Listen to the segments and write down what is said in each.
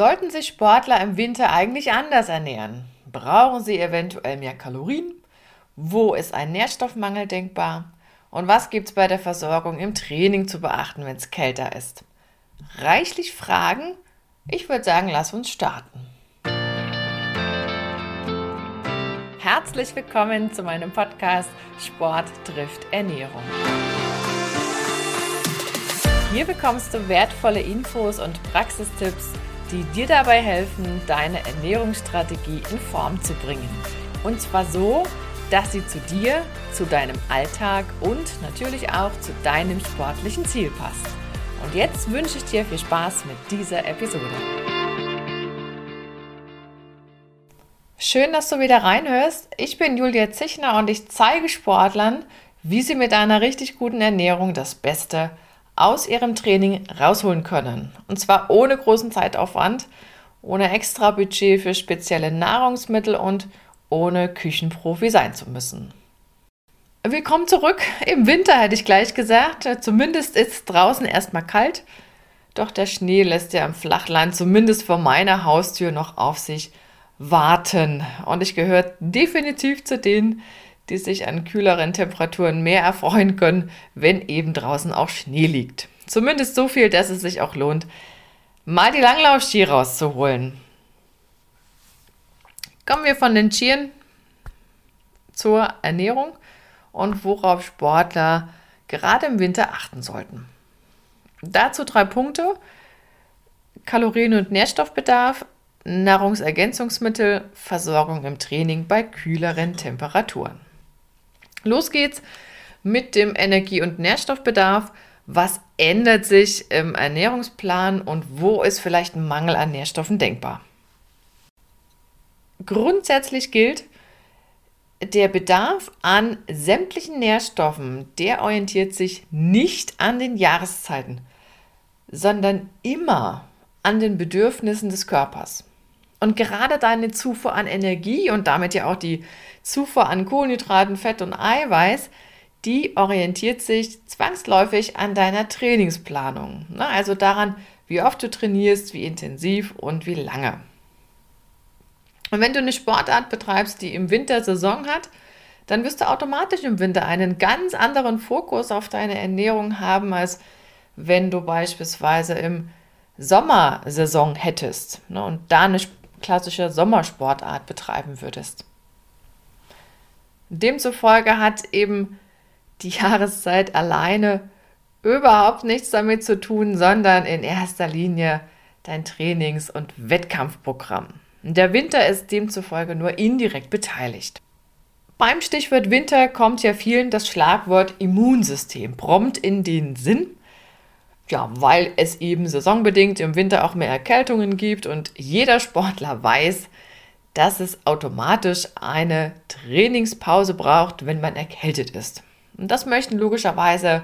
Sollten sich Sportler im Winter eigentlich anders ernähren? Brauchen sie eventuell mehr Kalorien? Wo ist ein Nährstoffmangel denkbar? Und was gibt es bei der Versorgung im Training zu beachten, wenn es kälter ist? Reichlich Fragen? Ich würde sagen, lass uns starten. Herzlich willkommen zu meinem Podcast Sport trifft Ernährung. Hier bekommst du wertvolle Infos und Praxistipps die dir dabei helfen, deine Ernährungsstrategie in Form zu bringen. Und zwar so, dass sie zu dir, zu deinem Alltag und natürlich auch zu deinem sportlichen Ziel passt. Und jetzt wünsche ich dir viel Spaß mit dieser Episode. Schön, dass du wieder reinhörst. Ich bin Julia Zichner und ich zeige Sportlern, wie sie mit einer richtig guten Ernährung das Beste aus ihrem Training rausholen können. Und zwar ohne großen Zeitaufwand, ohne extra Budget für spezielle Nahrungsmittel und ohne Küchenprofi sein zu müssen. Willkommen zurück. Im Winter hätte ich gleich gesagt. Zumindest ist draußen erstmal kalt. Doch der Schnee lässt ja im Flachland zumindest vor meiner Haustür noch auf sich warten. Und ich gehöre definitiv zu denen, die sich an kühleren Temperaturen mehr erfreuen können, wenn eben draußen auch Schnee liegt. Zumindest so viel, dass es sich auch lohnt, mal die Langlaufski rauszuholen. Kommen wir von den Skiern zur Ernährung und worauf Sportler gerade im Winter achten sollten. Dazu drei Punkte. Kalorien- und Nährstoffbedarf, Nahrungsergänzungsmittel, Versorgung im Training bei kühleren Temperaturen. Los geht's mit dem Energie- und Nährstoffbedarf. Was ändert sich im Ernährungsplan und wo ist vielleicht ein Mangel an Nährstoffen denkbar? Grundsätzlich gilt, der Bedarf an sämtlichen Nährstoffen, der orientiert sich nicht an den Jahreszeiten, sondern immer an den Bedürfnissen des Körpers. Und gerade deine Zufuhr an Energie und damit ja auch die Zufuhr an Kohlenhydraten, Fett und Eiweiß, die orientiert sich zwangsläufig an deiner Trainingsplanung. Ne? Also daran, wie oft du trainierst, wie intensiv und wie lange. Und wenn du eine Sportart betreibst, die im Winter Saison hat, dann wirst du automatisch im Winter einen ganz anderen Fokus auf deine Ernährung haben, als wenn du beispielsweise im Sommersaison hättest ne, und da eine klassische Sommersportart betreiben würdest. Demzufolge hat eben die Jahreszeit alleine überhaupt nichts damit zu tun, sondern in erster Linie dein Trainings- und Wettkampfprogramm. Der Winter ist demzufolge nur indirekt beteiligt. Beim Stichwort Winter kommt ja vielen das Schlagwort Immunsystem prompt in den Sinn. Ja, weil es eben saisonbedingt im Winter auch mehr Erkältungen gibt und jeder Sportler weiß, dass es automatisch eine Trainingspause braucht, wenn man erkältet ist. Und das möchten logischerweise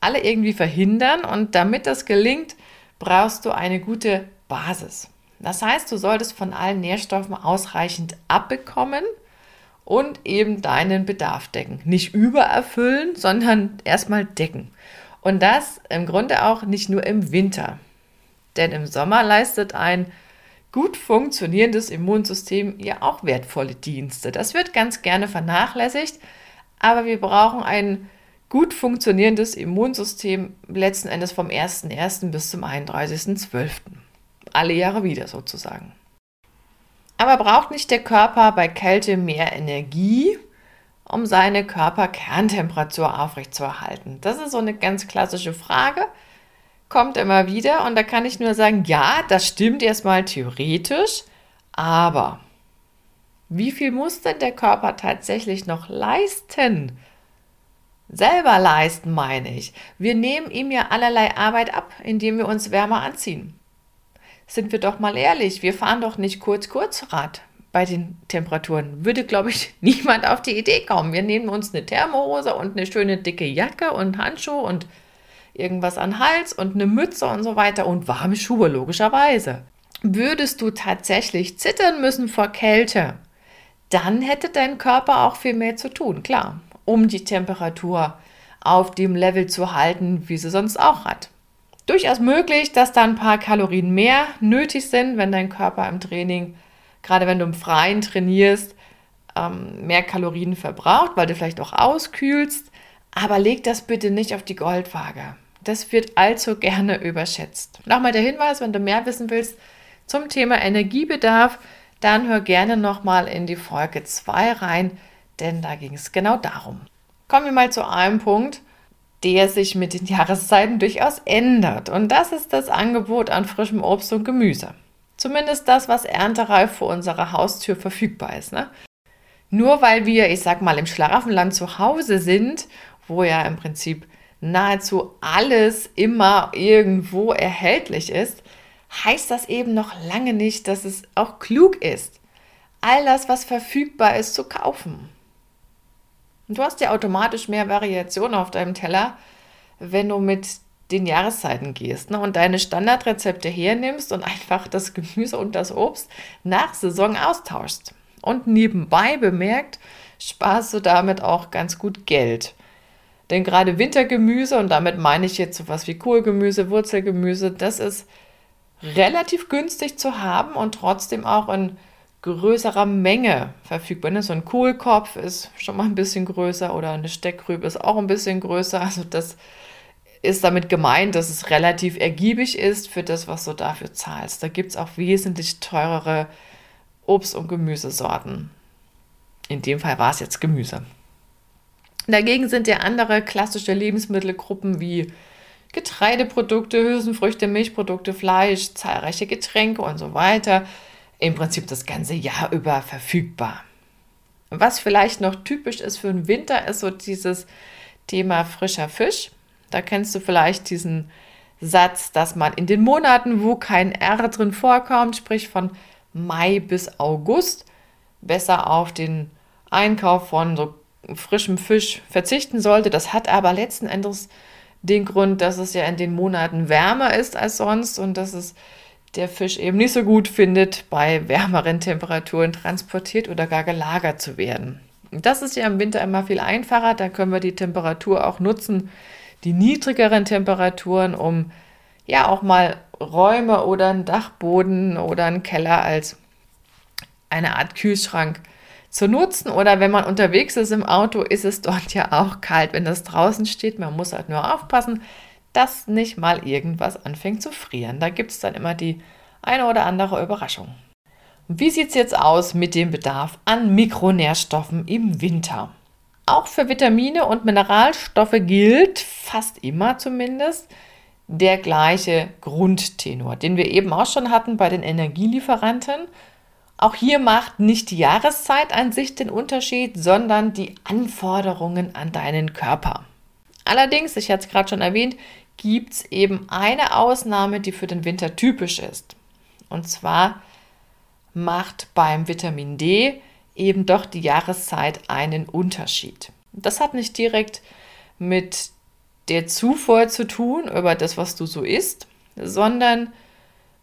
alle irgendwie verhindern und damit das gelingt, brauchst du eine gute Basis. Das heißt, du solltest von allen Nährstoffen ausreichend abbekommen und eben deinen Bedarf decken. Nicht übererfüllen, sondern erstmal decken. Und das im Grunde auch nicht nur im Winter. Denn im Sommer leistet ein gut funktionierendes Immunsystem ja auch wertvolle Dienste. Das wird ganz gerne vernachlässigt, aber wir brauchen ein gut funktionierendes Immunsystem letzten Endes vom 1.1. bis zum 31.12. Alle Jahre wieder sozusagen. Aber braucht nicht der Körper bei Kälte mehr Energie, um seine Körperkerntemperatur aufrechtzuerhalten? Das ist so eine ganz klassische Frage kommt immer wieder und da kann ich nur sagen, ja, das stimmt erstmal theoretisch, aber wie viel muss denn der Körper tatsächlich noch leisten? Selber leisten, meine ich. Wir nehmen ihm ja allerlei Arbeit ab, indem wir uns wärmer anziehen. Sind wir doch mal ehrlich, wir fahren doch nicht kurz Kurzrad bei den Temperaturen. Würde, glaube ich, niemand auf die Idee kommen. Wir nehmen uns eine Thermohose und eine schöne dicke Jacke und Handschuhe und irgendwas an Hals und eine Mütze und so weiter und warme Schuhe, logischerweise. Würdest du tatsächlich zittern müssen vor Kälte, dann hätte dein Körper auch viel mehr zu tun, klar, um die Temperatur auf dem Level zu halten, wie sie sonst auch hat. durchaus möglich, dass da ein paar Kalorien mehr nötig sind, wenn dein Körper im Training, gerade wenn du im Freien trainierst, ähm, mehr Kalorien verbraucht, weil du vielleicht auch auskühlst. Aber leg das bitte nicht auf die Goldwaage. Das wird allzu gerne überschätzt. Nochmal der Hinweis, wenn du mehr wissen willst zum Thema Energiebedarf, dann hör gerne nochmal in die Folge 2 rein, denn da ging es genau darum. Kommen wir mal zu einem Punkt, der sich mit den Jahreszeiten durchaus ändert. Und das ist das Angebot an frischem Obst und Gemüse. Zumindest das, was erntereif vor unserer Haustür verfügbar ist. Ne? Nur weil wir, ich sag mal, im Schlaraffenland zu Hause sind, wo ja im Prinzip nahezu alles immer irgendwo erhältlich ist, heißt das eben noch lange nicht, dass es auch klug ist, all das, was verfügbar ist, zu kaufen. Und du hast ja automatisch mehr Variation auf deinem Teller, wenn du mit den Jahreszeiten gehst ne, und deine Standardrezepte hernimmst und einfach das Gemüse und das Obst nach Saison austauschst. Und nebenbei bemerkt, sparst du damit auch ganz gut Geld. Denn gerade Wintergemüse, und damit meine ich jetzt sowas wie Kohlgemüse, Wurzelgemüse, das ist relativ günstig zu haben und trotzdem auch in größerer Menge verfügbar. Ne? So ein Kohlkopf ist schon mal ein bisschen größer oder eine Steckrübe ist auch ein bisschen größer. Also das ist damit gemeint, dass es relativ ergiebig ist für das, was du dafür zahlst. Da gibt es auch wesentlich teurere Obst- und Gemüsesorten. In dem Fall war es jetzt Gemüse. Dagegen sind ja andere klassische Lebensmittelgruppen wie Getreideprodukte, Hülsenfrüchte, Milchprodukte, Fleisch, zahlreiche Getränke und so weiter im Prinzip das ganze Jahr über verfügbar. Was vielleicht noch typisch ist für den Winter, ist so dieses Thema frischer Fisch. Da kennst du vielleicht diesen Satz, dass man in den Monaten, wo kein R drin vorkommt, sprich von Mai bis August, besser auf den Einkauf von so frischem Fisch verzichten sollte. Das hat aber letzten Endes den Grund, dass es ja in den Monaten wärmer ist als sonst und dass es der Fisch eben nicht so gut findet, bei wärmeren Temperaturen transportiert oder gar gelagert zu werden. Das ist ja im Winter immer viel einfacher, da können wir die Temperatur auch nutzen, die niedrigeren Temperaturen, um ja auch mal Räume oder einen Dachboden oder einen Keller als eine Art Kühlschrank zu nutzen. Oder wenn man unterwegs ist im Auto, ist es dort ja auch kalt, wenn das draußen steht. Man muss halt nur aufpassen, dass nicht mal irgendwas anfängt zu frieren. Da gibt es dann immer die eine oder andere Überraschung. Wie sieht es jetzt aus mit dem Bedarf an Mikronährstoffen im Winter? Auch für Vitamine und Mineralstoffe gilt, fast immer zumindest, der gleiche Grundtenor, den wir eben auch schon hatten bei den Energielieferanten. Auch hier macht nicht die Jahreszeit an sich den Unterschied, sondern die Anforderungen an deinen Körper. Allerdings, ich hatte es gerade schon erwähnt, gibt es eben eine Ausnahme, die für den Winter typisch ist. Und zwar macht beim Vitamin D eben doch die Jahreszeit einen Unterschied. Das hat nicht direkt mit der Zufuhr zu tun, über das, was du so isst, sondern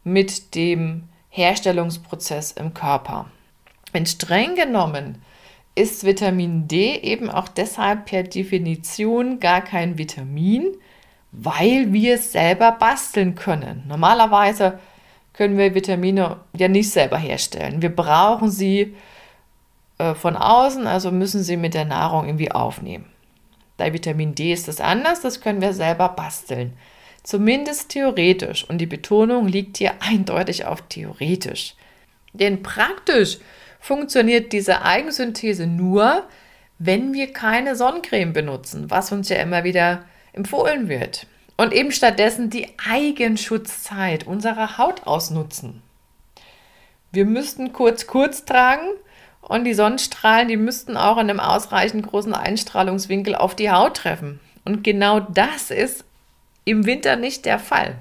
mit dem Herstellungsprozess im Körper. Wenn streng genommen ist Vitamin D eben auch deshalb per Definition gar kein Vitamin, weil wir es selber basteln können. Normalerweise können wir Vitamine ja nicht selber herstellen. Wir brauchen sie äh, von außen, also müssen sie mit der Nahrung irgendwie aufnehmen. Bei Vitamin D ist das anders, das können wir selber basteln. Zumindest theoretisch. Und die Betonung liegt hier eindeutig auf theoretisch. Denn praktisch funktioniert diese Eigensynthese nur, wenn wir keine Sonnencreme benutzen, was uns ja immer wieder empfohlen wird. Und eben stattdessen die Eigenschutzzeit unserer Haut ausnutzen. Wir müssten kurz kurz tragen und die Sonnenstrahlen, die müssten auch in einem ausreichend großen Einstrahlungswinkel auf die Haut treffen. Und genau das ist im Winter nicht der Fall.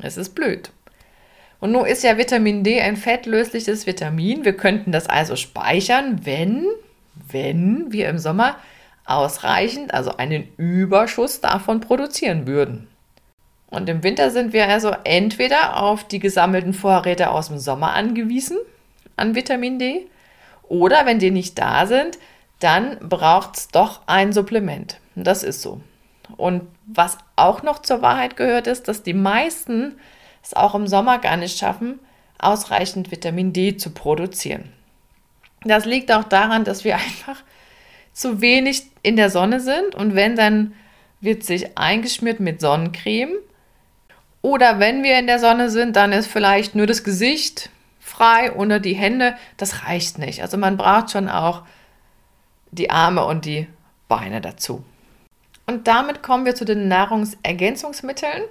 Es ist blöd. Und nun ist ja Vitamin D ein fettlösliches Vitamin. Wir könnten das also speichern, wenn, wenn wir im Sommer ausreichend, also einen Überschuss davon produzieren würden. Und im Winter sind wir also entweder auf die gesammelten Vorräte aus dem Sommer angewiesen an Vitamin D oder wenn die nicht da sind, dann braucht es doch ein Supplement. Das ist so. Und was auch noch zur Wahrheit gehört, ist, dass die meisten es auch im Sommer gar nicht schaffen, ausreichend Vitamin D zu produzieren. Das liegt auch daran, dass wir einfach zu wenig in der Sonne sind und wenn, dann wird sich eingeschmiert mit Sonnencreme. Oder wenn wir in der Sonne sind, dann ist vielleicht nur das Gesicht frei oder die Hände. Das reicht nicht. Also man braucht schon auch die Arme und die Beine dazu. Und damit kommen wir zu den Nahrungsergänzungsmitteln.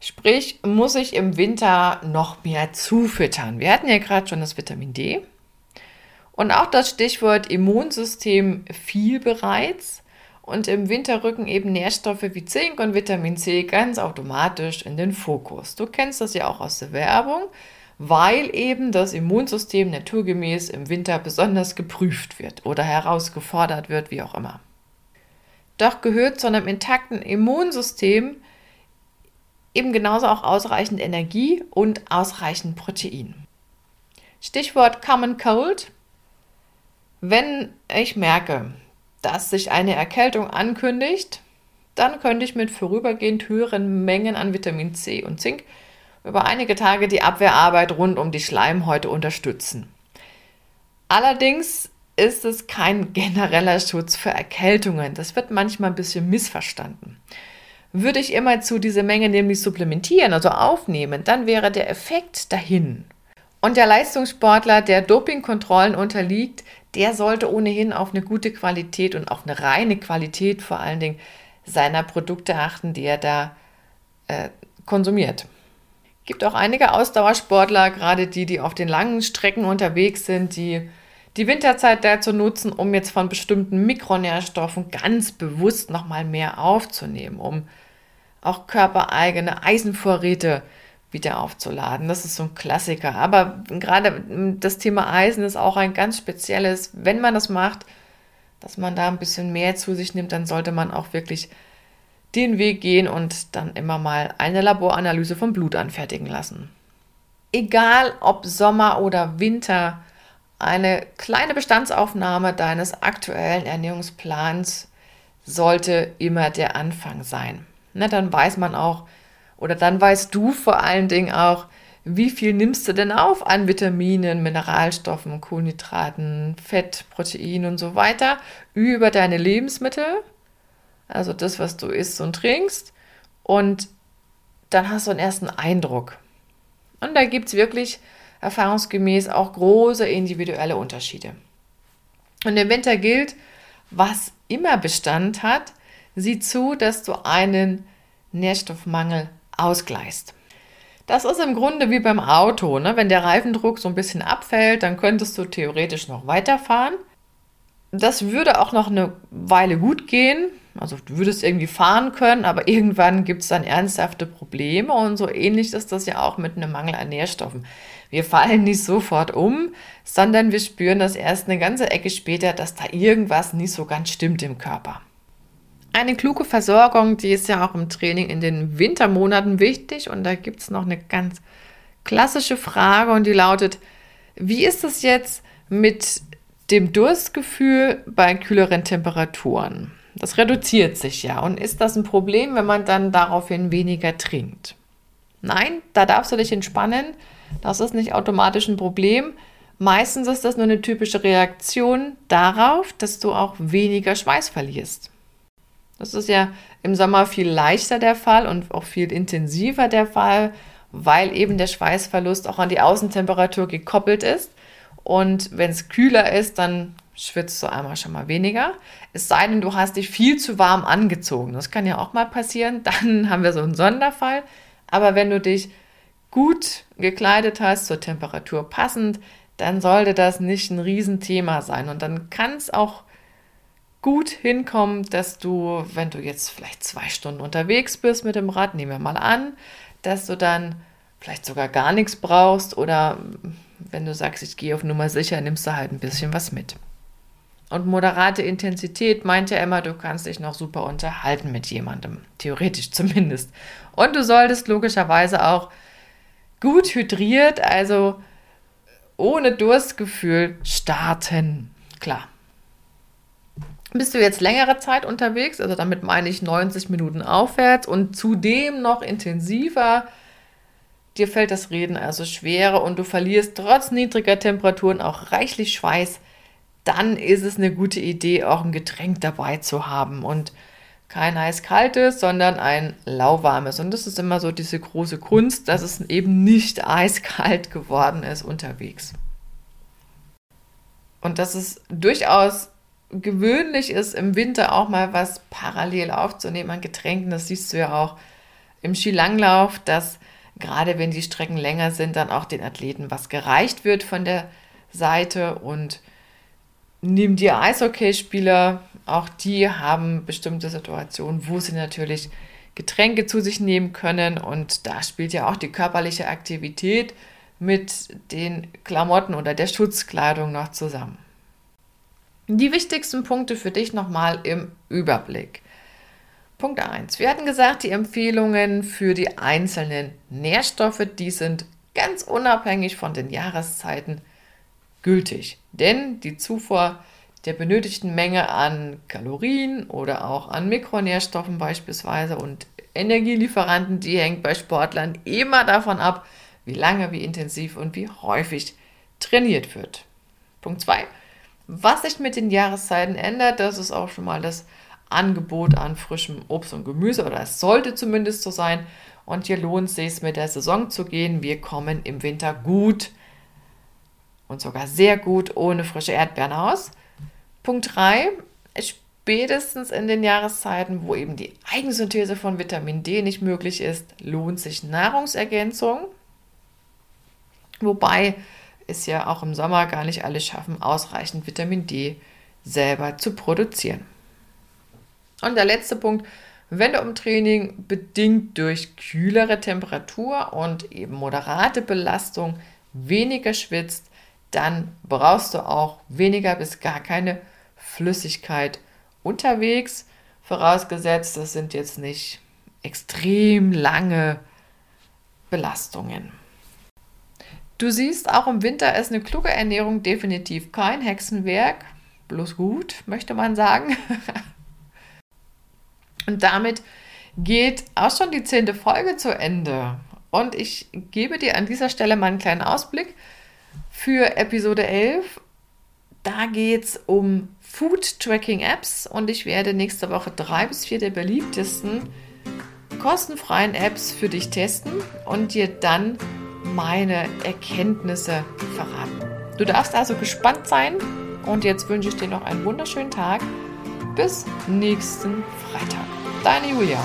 Sprich, muss ich im Winter noch mehr zufüttern? Wir hatten ja gerade schon das Vitamin D. Und auch das Stichwort Immunsystem fiel bereits. Und im Winter rücken eben Nährstoffe wie Zink und Vitamin C ganz automatisch in den Fokus. Du kennst das ja auch aus der Werbung, weil eben das Immunsystem naturgemäß im Winter besonders geprüft wird oder herausgefordert wird, wie auch immer. Doch gehört zu einem intakten Immunsystem eben genauso auch ausreichend Energie und ausreichend Protein. Stichwort Common Cold. Wenn ich merke, dass sich eine Erkältung ankündigt, dann könnte ich mit vorübergehend höheren Mengen an Vitamin C und Zink über einige Tage die Abwehrarbeit rund um die Schleimhäute unterstützen. Allerdings ist es kein genereller Schutz für Erkältungen. Das wird manchmal ein bisschen missverstanden. Würde ich immer zu dieser Menge nämlich supplementieren, also aufnehmen, dann wäre der Effekt dahin. Und der Leistungssportler, der Dopingkontrollen unterliegt, der sollte ohnehin auf eine gute Qualität und auf eine reine Qualität vor allen Dingen seiner Produkte achten, die er da äh, konsumiert. Gibt auch einige Ausdauersportler, gerade die, die auf den langen Strecken unterwegs sind, die die Winterzeit dazu nutzen, um jetzt von bestimmten Mikronährstoffen ganz bewusst nochmal mehr aufzunehmen, um auch körpereigene Eisenvorräte wieder aufzuladen. Das ist so ein Klassiker. Aber gerade das Thema Eisen ist auch ein ganz spezielles. Wenn man das macht, dass man da ein bisschen mehr zu sich nimmt, dann sollte man auch wirklich den Weg gehen und dann immer mal eine Laboranalyse vom Blut anfertigen lassen. Egal ob Sommer oder Winter, eine kleine Bestandsaufnahme deines aktuellen Ernährungsplans sollte immer der Anfang sein. Na, dann weiß man auch, oder dann weißt du vor allen Dingen auch, wie viel nimmst du denn auf an Vitaminen, Mineralstoffen, Kohlenhydraten, Fett, Protein und so weiter über deine Lebensmittel, also das, was du isst und trinkst. Und dann hast du einen ersten Eindruck. Und da gibt es wirklich erfahrungsgemäß auch große individuelle Unterschiede. Und im Winter gilt, was immer Bestand hat, sieh zu, dass du einen Nährstoffmangel ausgleichst. Das ist im Grunde wie beim Auto. Ne? Wenn der Reifendruck so ein bisschen abfällt, dann könntest du theoretisch noch weiterfahren. Das würde auch noch eine Weile gut gehen. Also du würdest irgendwie fahren können, aber irgendwann gibt es dann ernsthafte Probleme und so ähnlich ist das ja auch mit einem Mangel an Nährstoffen. Wir fallen nicht sofort um, sondern wir spüren das erst eine ganze Ecke später, dass da irgendwas nicht so ganz stimmt im Körper. Eine kluge Versorgung, die ist ja auch im Training in den Wintermonaten wichtig. Und da gibt es noch eine ganz klassische Frage und die lautet, wie ist es jetzt mit dem Durstgefühl bei kühleren Temperaturen? Das reduziert sich ja. Und ist das ein Problem, wenn man dann daraufhin weniger trinkt? Nein, da darfst du dich entspannen. Das ist nicht automatisch ein Problem. Meistens ist das nur eine typische Reaktion darauf, dass du auch weniger Schweiß verlierst. Das ist ja im Sommer viel leichter der Fall und auch viel intensiver der Fall, weil eben der Schweißverlust auch an die Außentemperatur gekoppelt ist. Und wenn es kühler ist, dann schwitzt du einmal schon mal weniger. Es sei denn, du hast dich viel zu warm angezogen. Das kann ja auch mal passieren. Dann haben wir so einen Sonderfall. Aber wenn du dich gut gekleidet hast, zur Temperatur passend, dann sollte das nicht ein Riesenthema sein. Und dann kann es auch gut hinkommen, dass du, wenn du jetzt vielleicht zwei Stunden unterwegs bist mit dem Rad, nehmen wir mal an, dass du dann vielleicht sogar gar nichts brauchst oder wenn du sagst, ich gehe auf Nummer sicher, nimmst du halt ein bisschen was mit. Und moderate Intensität meint ja immer, du kannst dich noch super unterhalten mit jemandem, theoretisch zumindest. Und du solltest logischerweise auch gut hydriert, also ohne Durstgefühl starten. Klar, Bist du jetzt längere Zeit unterwegs, also damit meine ich 90 Minuten aufwärts und zudem noch intensiver, dir fällt das Reden also schwerer und du verlierst trotz niedriger Temperaturen auch reichlich Schweiß, dann ist es eine gute Idee, auch ein Getränk dabei zu haben und kein heiß-kaltes, sondern ein lauwarmes. Und das ist immer so diese große Kunst, dass es eben nicht eiskalt geworden ist unterwegs. Und dass es durchaus gewöhnlich ist, im Winter auch mal was parallel aufzunehmen an Getränken. Das siehst du ja auch im Skilanglauf, dass gerade wenn die Strecken länger sind, dann auch den Athleten was gereicht wird von der Seite. Und neben dir Eishockeyspieler, auch die haben bestimmte Situationen, wo sie natürlich Getränke zu sich nehmen können. Und da spielt ja auch die körperliche Aktivität mit den Klamotten oder der Schutzkleidung noch zusammen. Die wichtigsten Punkte für dich nochmal im Überblick. Punkt 1. Wir hatten gesagt, die Empfehlungen für die einzelnen Nährstoffe, die sind ganz unabhängig von den Jahreszeiten gültig. Denn die Zufuhr der benötigten Menge an Kalorien oder auch an Mikronährstoffen beispielsweise und Energielieferanten, die hängt bei Sportlern immer davon ab, wie lange, wie intensiv und wie häufig trainiert wird. Punkt 2. Was sich mit den Jahreszeiten ändert, das ist auch schon mal das Angebot an frischem Obst und Gemüse oder es sollte zumindest so sein. Und hier lohnt es sich mit der Saison zu gehen. Wir kommen im Winter gut und sogar sehr gut ohne frische Erdbeeren aus. Punkt 3. Spätestens in den Jahreszeiten, wo eben die Eigensynthese von Vitamin D nicht möglich ist, lohnt sich Nahrungsergänzung. Wobei es ja auch im Sommer gar nicht alle schaffen, ausreichend Vitamin D selber zu produzieren. Und der letzte Punkt, wenn du im Training bedingt durch kühlere Temperatur und eben moderate Belastung weniger schwitzt, dann brauchst du auch weniger bis gar keine Flüssigkeit unterwegs. Vorausgesetzt, das sind jetzt nicht extrem lange Belastungen. Du siehst, auch im Winter ist eine kluge Ernährung definitiv kein Hexenwerk, bloß gut, möchte man sagen. Und damit geht auch schon die zehnte Folge zu Ende. Und ich gebe dir an dieser Stelle mal einen kleinen Ausblick für Episode 11. Da geht es um Food Tracking Apps und ich werde nächste Woche drei bis vier der beliebtesten kostenfreien Apps für dich testen und dir dann meine Erkenntnisse verraten. Du darfst also gespannt sein und jetzt wünsche ich dir noch einen wunderschönen Tag. Bis nächsten Freitag. Deine Julia.